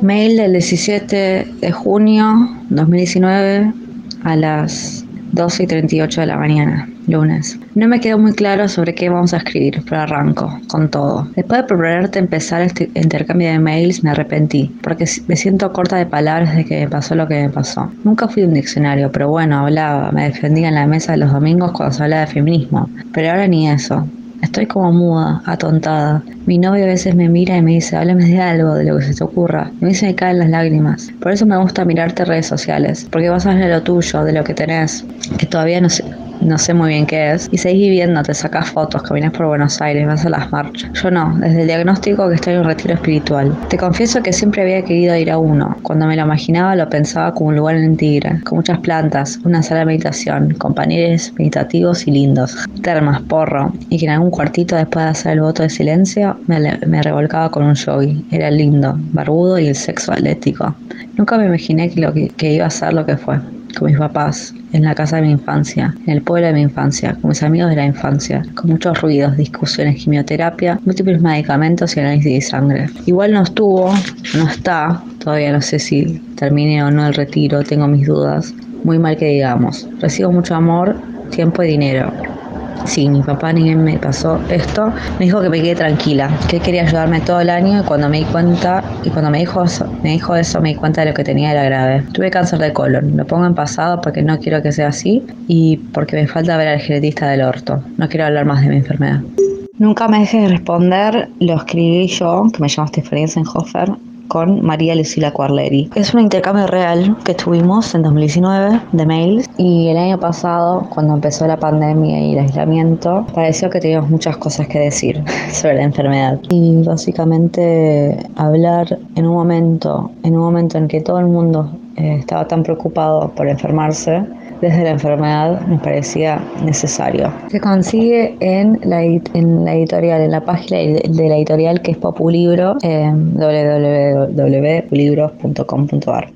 Mail del 17 de junio 2019 a las 12 y 38 de la mañana, lunes. No me quedó muy claro sobre qué vamos a escribir, pero arranco con todo. Después de proponerte empezar este intercambio de mails, me arrepentí, porque me siento corta de palabras desde que me pasó lo que me pasó. Nunca fui un diccionario, pero bueno, hablaba, me defendía en la mesa de los domingos cuando se hablaba de feminismo. Pero ahora ni eso. Estoy como muda, atontada. Mi novio a veces me mira y me dice, háblame de algo, de lo que se te ocurra. Y a mí me caen las lágrimas. Por eso me gusta mirarte redes sociales, porque vas a ver lo tuyo, de lo que tenés, que todavía no sé, no sé muy bien qué es, y seguís viviendo, te sacas fotos, caminas por Buenos Aires, vas a las marchas. Yo no, desde el diagnóstico que estoy en un retiro espiritual. Te confieso que siempre había querido ir a uno. Cuando me lo imaginaba lo pensaba como un lugar en Tigre, con muchas plantas, una sala de meditación, compañeros meditativos y lindos, termas, porro, y que en algún cuartito después de hacer el voto de silencio me, me revolcaba con un yogi. Era lindo, barbudo y el sexo atlético. Nunca me imaginé que, lo que, que iba a ser lo que fue con mis papás, en la casa de mi infancia, en el pueblo de mi infancia, con mis amigos de la infancia, con muchos ruidos, discusiones, quimioterapia, múltiples medicamentos y análisis de sangre. Igual no estuvo, no está, todavía no sé si termine o no el retiro, tengo mis dudas. Muy mal que digamos. Recibo mucho amor, tiempo y dinero Sí, mi papá ni bien me pasó esto, me dijo que me quede tranquila, que quería ayudarme todo el año y cuando me di cuenta, y cuando me dijo eso, me dijo me di cuenta de lo que tenía era grave. Tuve cáncer de colon, lo pongo en pasado porque no quiero que sea así y porque me falta ver al genetista del orto. No quiero hablar más de mi enfermedad. Nunca me dejes de responder, lo escribí yo, que me llamo Stephanie Senhofer, con María Lucila Cuarleri. Es un intercambio real que tuvimos en 2019 de mails y el año pasado, cuando empezó la pandemia y el aislamiento, pareció que teníamos muchas cosas que decir sobre la enfermedad. Y básicamente hablar en un momento, en un momento en que todo el mundo eh, estaba tan preocupado por enfermarse, desde la enfermedad me parecía necesario. Se consigue en la, en la editorial, en la página de la editorial que es Populibro, en www.populibros.com.ar.